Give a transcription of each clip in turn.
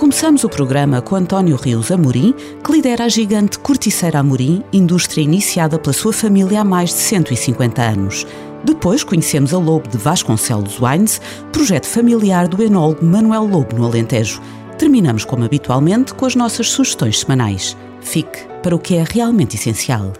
Começamos o programa com António Rios Amorim, que lidera a gigante Corticeira Amorim, indústria iniciada pela sua família há mais de 150 anos. Depois conhecemos a Lobo de Vasconcelos Wines, projeto familiar do enólogo Manuel Lobo no Alentejo. Terminamos, como habitualmente, com as nossas sugestões semanais. Fique para o que é realmente essencial.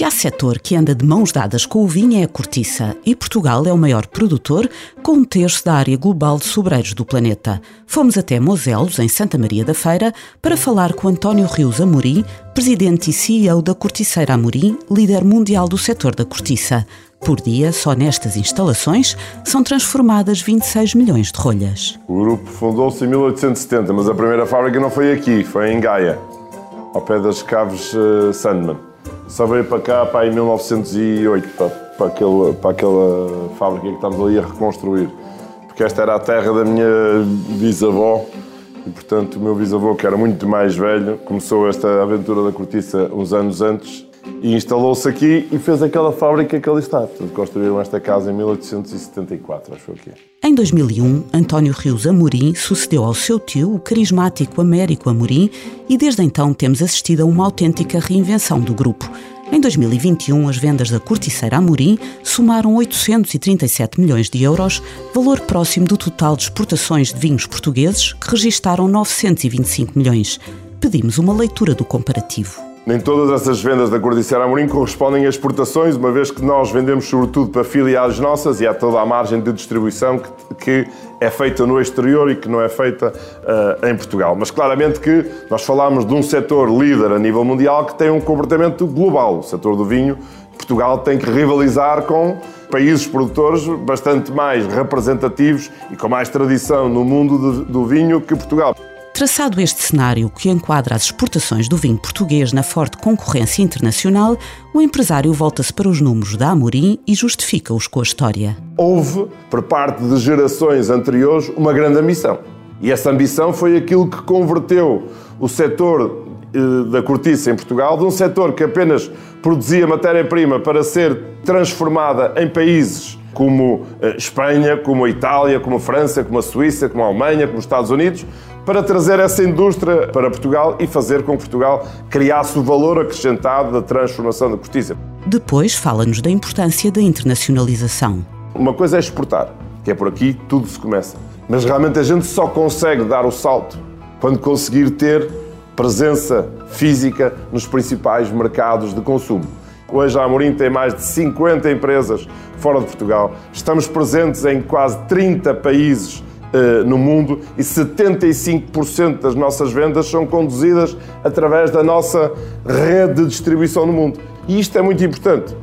Se há setor que anda de mãos dadas com o vinho é a cortiça, e Portugal é o maior produtor, com um terço da área global de sobreiros do planeta. Fomos até Moselos, em Santa Maria da Feira, para falar com António Rios Amorim, presidente e CEO da Corticeira Amorim, líder mundial do setor da cortiça. Por dia, só nestas instalações, são transformadas 26 milhões de rolhas. O grupo fundou-se em 1870, mas a primeira fábrica não foi aqui, foi em Gaia, ao pé das caves uh, Sandman. Só veio para cá para em 1908, para, para, aquele, para aquela fábrica que estamos ali a reconstruir. Porque esta era a terra da minha bisavó e, portanto, o meu bisavô, que era muito mais velho, começou esta aventura da cortiça uns anos antes e instalou-se aqui e fez aquela fábrica que ali está. Portanto, construíram esta casa em 1874, acho que é. Em 2001, António Rios Amorim sucedeu ao seu tio, o carismático Américo Amorim, e desde então temos assistido a uma autêntica reinvenção do grupo. Em 2021, as vendas da Corticeira Amorim somaram 837 milhões de euros, valor próximo do total de exportações de vinhos portugueses, que registaram 925 milhões. Pedimos uma leitura do comparativo. Nem todas essas vendas da Cordiceira Amorim correspondem a exportações, uma vez que nós vendemos sobretudo para filiais nossas e há toda a margem de distribuição que, que é feita no exterior e que não é feita uh, em Portugal. Mas claramente que nós falamos de um setor líder a nível mundial que tem um comportamento global. O setor do vinho, Portugal tem que rivalizar com países produtores bastante mais representativos e com mais tradição no mundo do vinho que Portugal. Traçado este cenário que enquadra as exportações do vinho português na forte concorrência internacional, o empresário volta-se para os números da Amorim e justifica-os com a história. Houve, por parte de gerações anteriores, uma grande ambição. E essa ambição foi aquilo que converteu o setor eh, da cortiça em Portugal de um setor que apenas produzia matéria-prima para ser transformada em países como eh, Espanha, como a Itália, como a França, como a Suíça, como a Alemanha, como os Estados Unidos, para trazer essa indústria para Portugal e fazer com que Portugal criasse o valor acrescentado da transformação da cortiça. Depois fala-nos da importância da internacionalização. Uma coisa é exportar, que é por aqui tudo se começa. Mas realmente a gente só consegue dar o salto quando conseguir ter presença física nos principais mercados de consumo. Hoje a Amorim tem mais de 50 empresas fora de Portugal. Estamos presentes em quase 30 países uh, no mundo e 75% das nossas vendas são conduzidas através da nossa rede de distribuição no mundo. E isto é muito importante.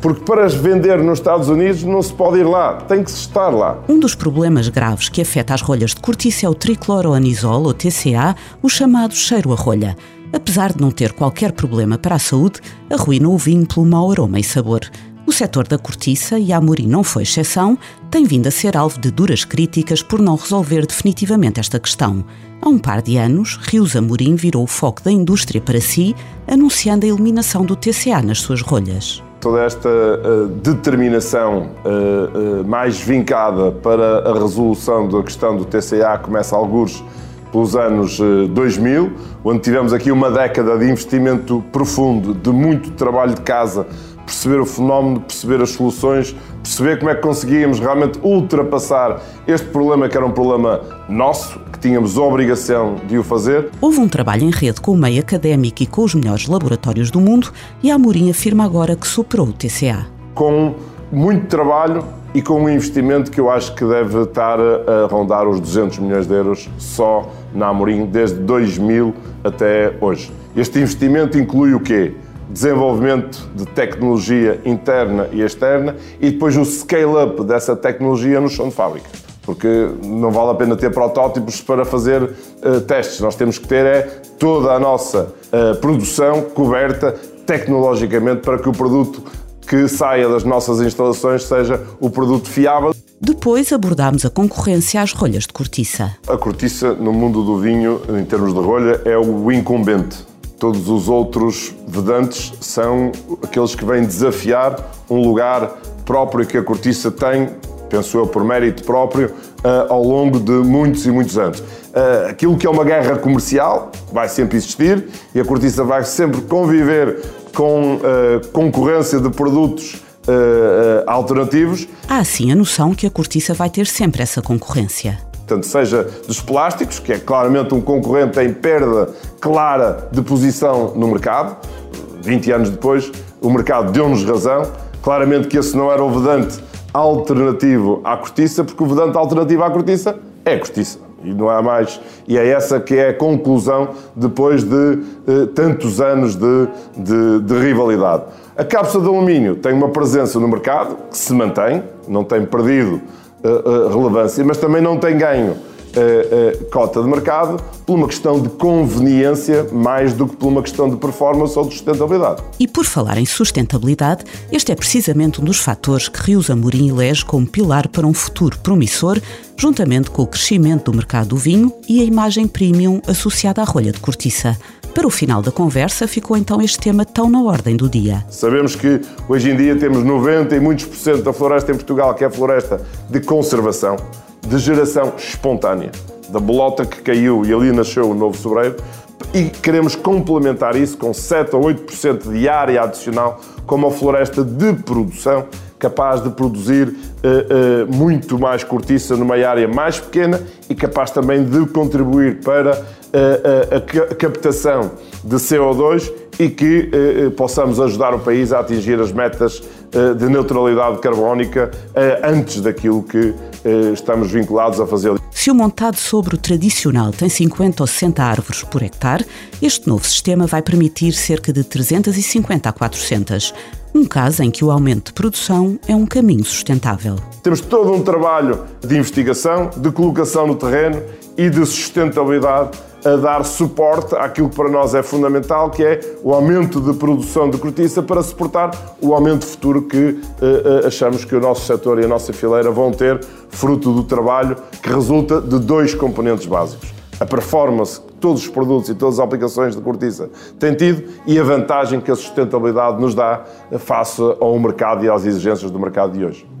Porque para vender nos Estados Unidos não se pode ir lá, tem que estar lá. Um dos problemas graves que afeta as rolhas de cortiça é o tricloroanisol, ou TCA, o chamado cheiro a rolha. Apesar de não ter qualquer problema para a saúde, arruina o vinho pelo mau aroma e sabor. O setor da cortiça, e a Amorim não foi exceção, tem vindo a ser alvo de duras críticas por não resolver definitivamente esta questão. Há um par de anos, Rios Amorim virou o foco da indústria para si, anunciando a eliminação do TCA nas suas rolhas. Toda esta uh, determinação uh, uh, mais vincada para a resolução da questão do TCA começa a alguns pelos anos 2000, onde tivemos aqui uma década de investimento profundo, de muito trabalho de casa perceber o fenómeno, perceber as soluções, perceber como é que conseguíamos realmente ultrapassar este problema que era um problema nosso, que tínhamos a obrigação de o fazer. Houve um trabalho em rede com o meio académico e com os melhores laboratórios do mundo e a Amorim afirma agora que superou o TCA. Com muito trabalho e com um investimento que eu acho que deve estar a rondar os 200 milhões de euros só na Amorim desde 2000 até hoje. Este investimento inclui o quê? Desenvolvimento de tecnologia interna e externa e depois o scale-up dessa tecnologia no chão de fábrica. porque não vale a pena ter protótipos para fazer uh, testes. Nós temos que ter é toda a nossa uh, produção coberta tecnologicamente para que o produto que saia das nossas instalações seja o produto fiável. Depois abordámos a concorrência às rolhas de cortiça. A cortiça no mundo do vinho, em termos de rolha, é o incumbente. Todos os outros vedantes são aqueles que vêm desafiar um lugar próprio que a cortiça tem, penso eu, por mérito próprio, uh, ao longo de muitos e muitos anos. Uh, aquilo que é uma guerra comercial vai sempre existir e a cortiça vai sempre conviver com uh, concorrência de produtos alternativos. Há assim a noção que a cortiça vai ter sempre essa concorrência. Portanto, seja dos plásticos, que é claramente um concorrente em perda clara de posição no mercado. 20 anos depois, o mercado deu-nos razão. Claramente que esse não era o vedante alternativo à cortiça, porque o vedante alternativo à cortiça é cortiça. E não há mais. E é essa que é a conclusão depois de eh, tantos anos de, de, de rivalidade. A cápsula de alumínio tem uma presença no mercado que se mantém, não tem perdido relevância, mas também não tem ganho uh, cota de mercado por uma questão de conveniência mais do que por uma questão de performance ou de sustentabilidade. E por falar em sustentabilidade, este é precisamente um dos fatores que Rios Amorim elege como pilar para um futuro promissor, juntamente com o crescimento do mercado do vinho e a imagem premium associada à rolha de cortiça. Para o final da conversa, ficou então este tema tão na ordem do dia. Sabemos que hoje em dia temos 90 e muitos por cento da floresta em Portugal que é floresta de conservação, de geração espontânea, da bolota que caiu e ali nasceu o novo sobreiro, e queremos complementar isso com 7 ou 8% de área adicional como a floresta de produção capaz de produzir uh, uh, muito mais cortiça numa área mais pequena e capaz também de contribuir para a, captação de CO2 e que eh, eh, possamos ajudar o país a atingir as metas eh, de neutralidade carbónica antes daquilo que estamos vinculados a fazer. Se o montado sobre o tradicional tem 50 ou 60 árvores por hectare, este novo sistema vai permitir cerca de 350 a 400. Um caso em que o aumento de produção é um caminho sustentável. Temos todo um trabalho de investigação, de colocação no terreno e de sustentabilidade a dar suporte àquilo que para nós é fundamental, que é o aumento de produção de cortiça para suportar o aumento futuro que uh, achamos que o nosso setor e a nossa fileira vão ter, fruto do trabalho que resulta de dois componentes básicos. A performance que todos os produtos e todas as aplicações de cortiça têm tido e a vantagem que a sustentabilidade nos dá face ao mercado e às exigências do mercado de hoje.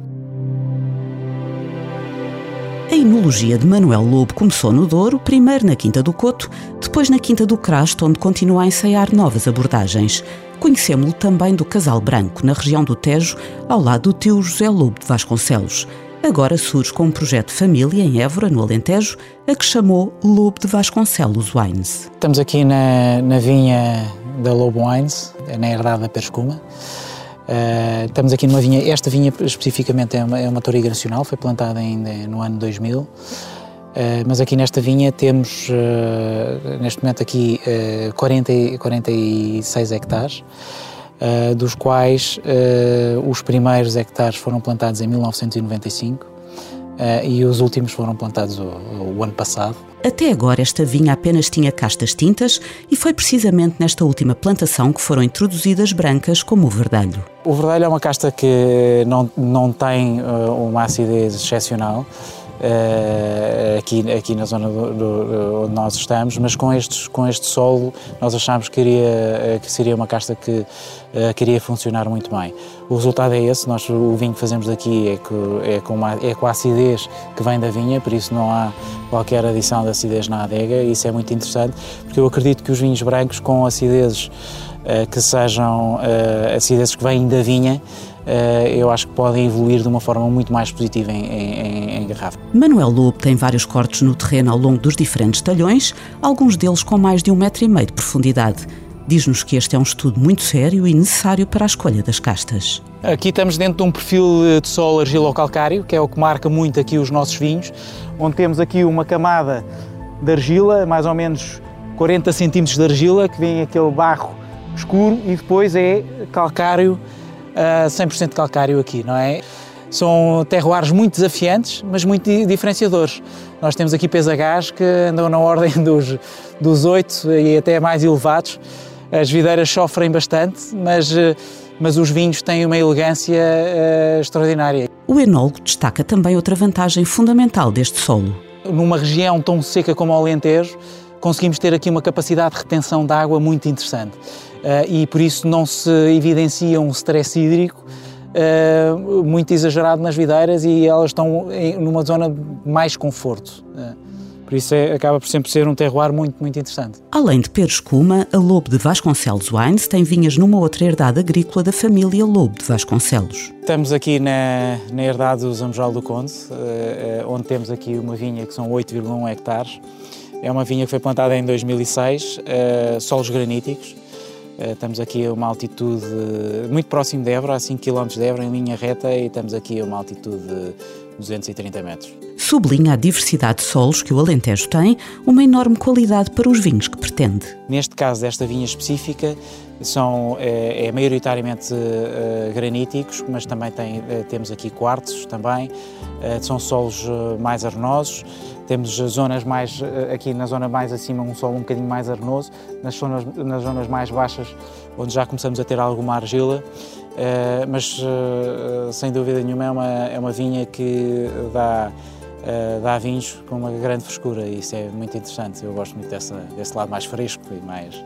A enologia de Manuel Lobo começou no Douro, primeiro na Quinta do Coto, depois na Quinta do Crasto, onde continua a ensaiar novas abordagens. Conhecemos-lo também do Casal Branco, na região do Tejo, ao lado do tio José Lobo de Vasconcelos. Agora surge com um projeto de família em Évora, no Alentejo, a que chamou Lobo de Vasconcelos Wines. Estamos aqui na, na vinha da Lobo Wines, na herdade da Perscuma. Uh, estamos aqui numa vinha, esta vinha especificamente é uma, é uma toriga nacional, foi plantada ainda no ano 2000, uh, eh, mas aqui nesta vinha temos, uh, neste momento aqui, 40, 46 hectares, dos quais os primeiros hectares foram plantados em 1995 e os últimos foram plantados o, o ano passado. Até agora, esta vinha apenas tinha castas tintas e foi precisamente nesta última plantação que foram introduzidas brancas como o verdalho. O verdalho é uma casta que não, não tem uh, uma acidez excepcional. Uh, aqui, aqui na zona do, do, onde nós estamos, mas com, estes, com este solo nós achámos que, iria, uh, que seria uma casta que, uh, que iria funcionar muito bem. O resultado é esse, nós, o vinho que fazemos daqui é, que, é, com uma, é com a acidez que vem da vinha, por isso não há qualquer adição de acidez na adega, isso é muito interessante, porque eu acredito que os vinhos brancos com acidezes que sejam acidezes que vêm da vinha, eh, eu acho que podem evoluir de uma forma muito mais positiva em, em, em garrafa. Manuel Lobo tem vários cortes no terreno ao longo dos diferentes talhões, alguns deles com mais de um metro e meio de profundidade. Diz-nos que este é um estudo muito sério e necessário para a escolha das castas. Aqui estamos dentro de um perfil de solo argilo-calcário, que é o que marca muito aqui os nossos vinhos, onde temos aqui uma camada de argila, mais ou menos 40 centímetros de argila, que vem aquele barro escuro, e depois é calcário uh, 100% calcário aqui, não é? são terroirs muito desafiantes, mas muito diferenciadores. Nós temos aqui pesagás que andam na ordem dos, dos 8 e até mais elevados. As videiras sofrem bastante, mas, mas os vinhos têm uma elegância uh, extraordinária. O enólogo destaca também outra vantagem fundamental deste solo. Numa região tão seca como o Alentejo, conseguimos ter aqui uma capacidade de retenção de água muito interessante. Uh, e por isso não se evidencia um stress hídrico uh, muito exagerado nas videiras e elas estão em, numa zona de mais conforto. Uh, por isso é, acaba por sempre ser um terroir muito, muito interessante. Além de Pedro Escuma, a Lobo de Vasconcelos Wines tem vinhas numa outra herdade agrícola da família Lobo de Vasconcelos. Estamos aqui na, na herdade do Zamojal do Conde, onde temos aqui uma vinha que são 8,1 hectares. É uma vinha que foi plantada em 2006, solos graníticos, eh, estamos aqui a uma altitude muito próximo de Évora, a 5 km de Évora, em linha reta, e estamos aqui a uma altitude de 230 metros. Sublinha a diversidade de solos que o Alentejo tem, uma enorme qualidade para os vinhos que pretende. Neste caso, desta vinha específica, são, é, é maioritariamente uh, graníticos, mas também tem, uh, temos aqui quartzos também, são solos mais arenosos, temos zonas mais, aqui na zona mais acima, um solo um bocadinho mais arenoso, nas zonas, nas zonas mais baixas, onde já começamos a ter alguma argila, mas sem dúvida nenhuma é uma, é uma vinha que dá, dá vinhos com uma grande frescura. E isso é muito interessante. Eu gosto muito dessa, desse lado mais fresco e mais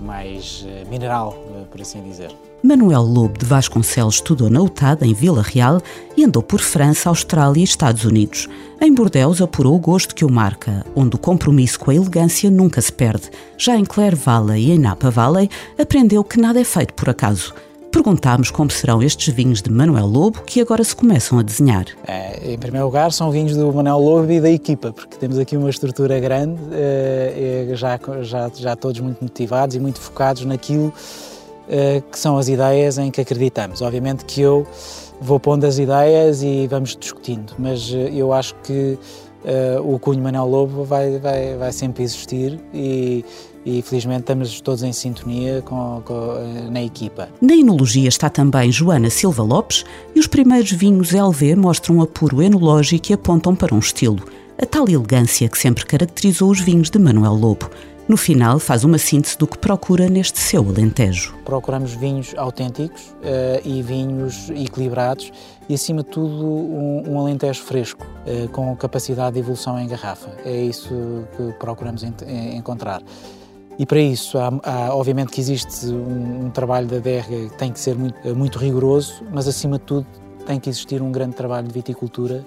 mais eh, mineral, eh, por assim dizer. Manuel Lobo de Vasconcelos estudou na UTAD, em Vila Real, e andou por França, Austrália e Estados Unidos. Em Bordeaux apurou o gosto que o marca, onde o compromisso com a elegância nunca se perde. Já em Clare Valley e em Napa Valley, aprendeu que nada é feito por acaso – Perguntámos como serão estes vinhos de Manuel Lobo que agora se começam a desenhar. É, em primeiro lugar, são vinhos do Manuel Lobo e da equipa, porque temos aqui uma estrutura grande, é, já, já, já todos muito motivados e muito focados naquilo é, que são as ideias em que acreditamos. Obviamente que eu vou pondo as ideias e vamos discutindo, mas eu acho que o cunho Manuel Lobo vai, vai, vai sempre existir e e felizmente estamos todos em sintonia com, com, eh, na equipa. Na enologia está também Joana Silva Lopes e os primeiros vinhos LV mostram um apuro enológico e apontam para um estilo, a tal elegância que sempre caracterizou os vinhos de Manuel Lobo. No final, faz uma síntese do que procura neste seu Alentejo. Procuramos vinhos autênticos uh, e vinhos equilibrados e, acima de tudo, um, um Alentejo fresco, uh, com capacidade de evolução em garrafa. É isso que procuramos encontrar. E para isso, há, há, obviamente que existe um, um, trabalho da DERGA que tem que ser muito, muito rigoroso, mas acima de tudo tem que existir um grande trabalho de viticultura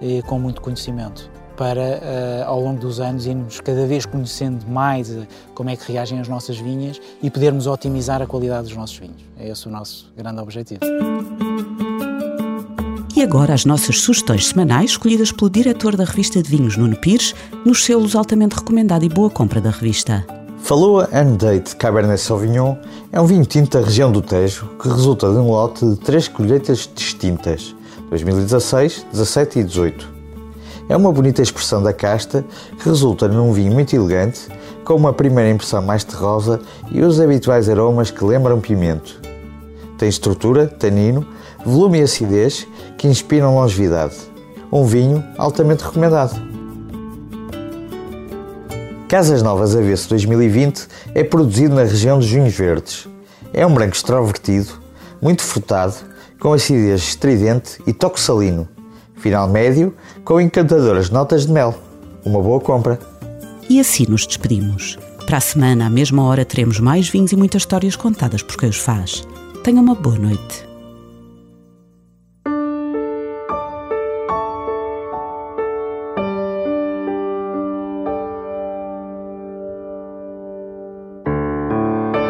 eh, com muito conhecimento para, uh, ao longo dos anos, irmos cada vez conhecendo mais uh, como é que reagem as nossas vinhas e podermos otimizar a qualidade dos nossos vinhos. É esse o nosso grande objetivo. E agora as nossas sugestões semanais, escolhidas pelo diretor da revista de vinhos, Nuno Pires, nos selos altamente recomendado e boa compra da revista. Faloa Date Cabernet Sauvignon é um vinho tinto da região do Tejo que resulta de um lote de três colheitas distintas, 2016, 17 e 18. É uma bonita expressão da casta que resulta num vinho muito elegante, com uma primeira impressão mais terrosa e os habituais aromas que lembram pimento. Tem estrutura, tanino, volume e acidez que inspiram longevidade. Um vinho altamente recomendado. Casas Novas Avesso 2020 é produzido na região dos Vinhos Verdes. É um branco extrovertido, muito frutado, com acidez estridente e toque salino. Final médio, com encantadoras notas de mel. Uma boa compra. E assim nos despedimos. Para a semana, à mesma hora, teremos mais vinhos e muitas histórias contadas por quem os faz. Tenha uma boa noite.